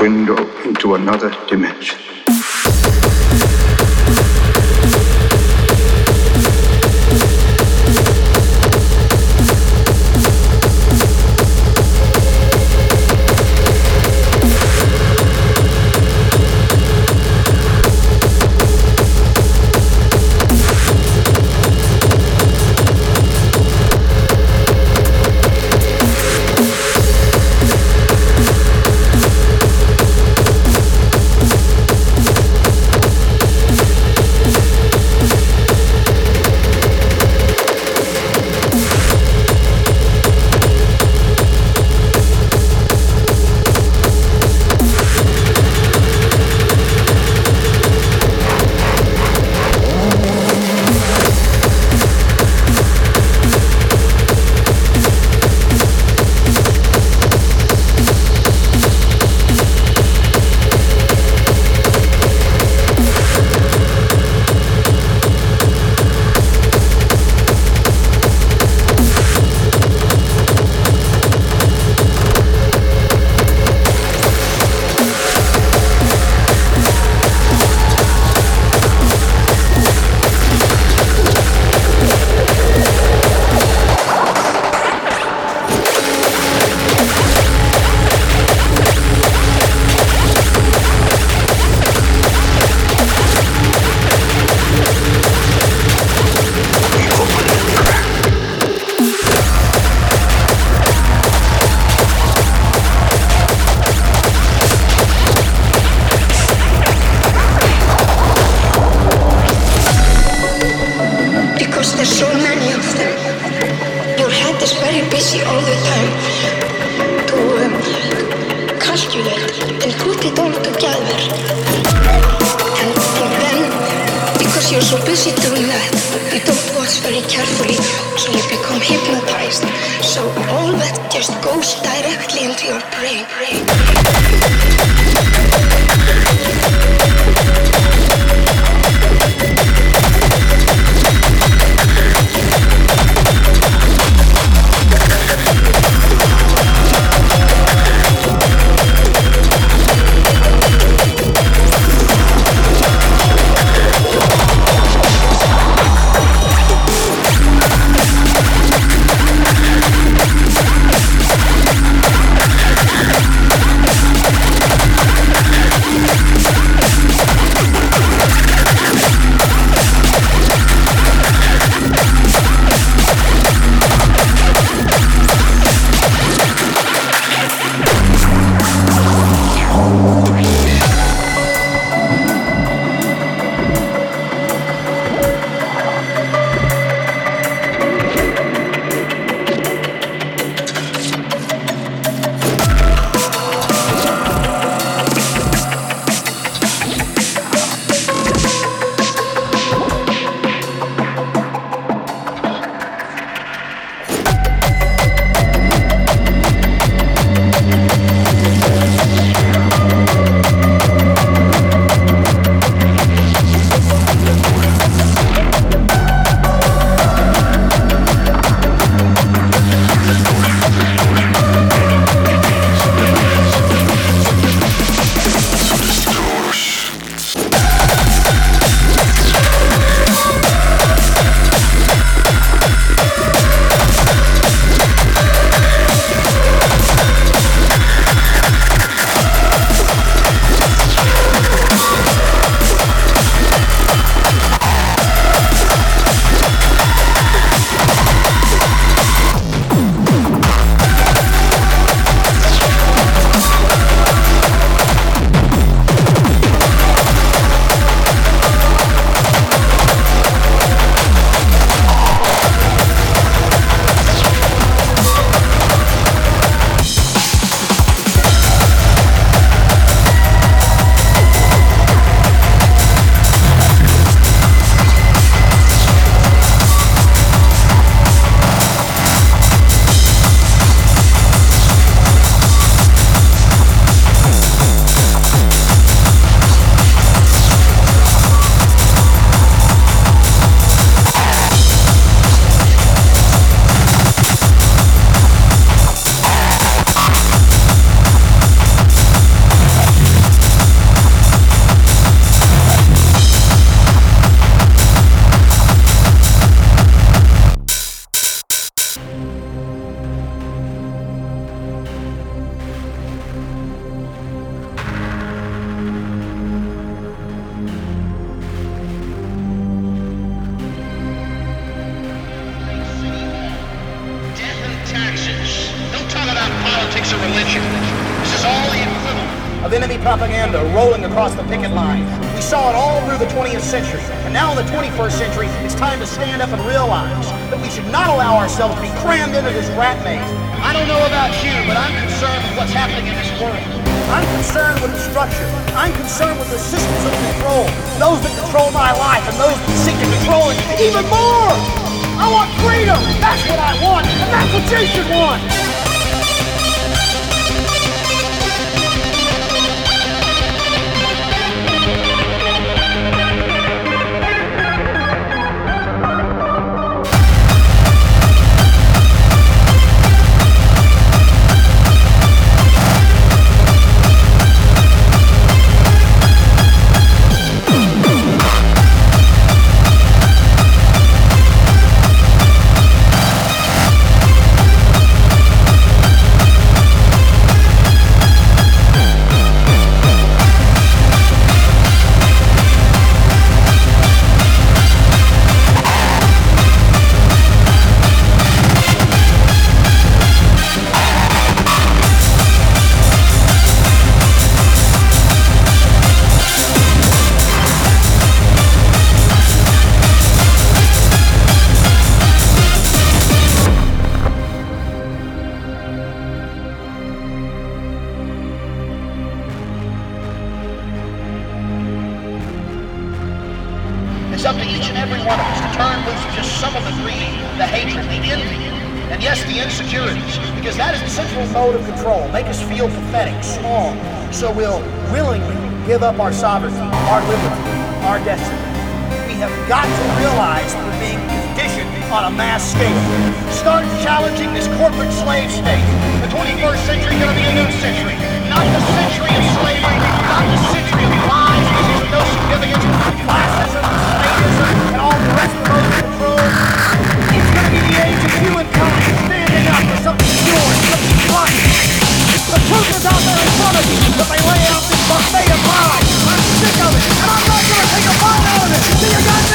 window into another dimension. Saw it all through the 20th century. And now in the 21st century, it's time to stand up and realize that we should not allow ourselves to be crammed into this rat maze. I don't know about you, but I'm concerned with what's happening in this world. I'm concerned with the structure. I'm concerned with the systems of control. Those that control my life and those that seek to control it even more. I want freedom. That's what I want. And that's what you should want. control, make us feel pathetic, small, so we'll willingly give up our sovereignty, our liberty, our destiny. We have got to realize we're being conditioned on a mass scale. Start challenging this corporate slave state. The 21st century is going to be a new century, not the century of slavery, not the century of lies, issues of no significance, classism, slavism, and all the rest of those controls. It's going to be the age of humankind standing up for something pure. The truth is out there in front of you, but they lay out this buffet of lies. I'm sick of it, and I'm not gonna take a bite out of it. See you guys.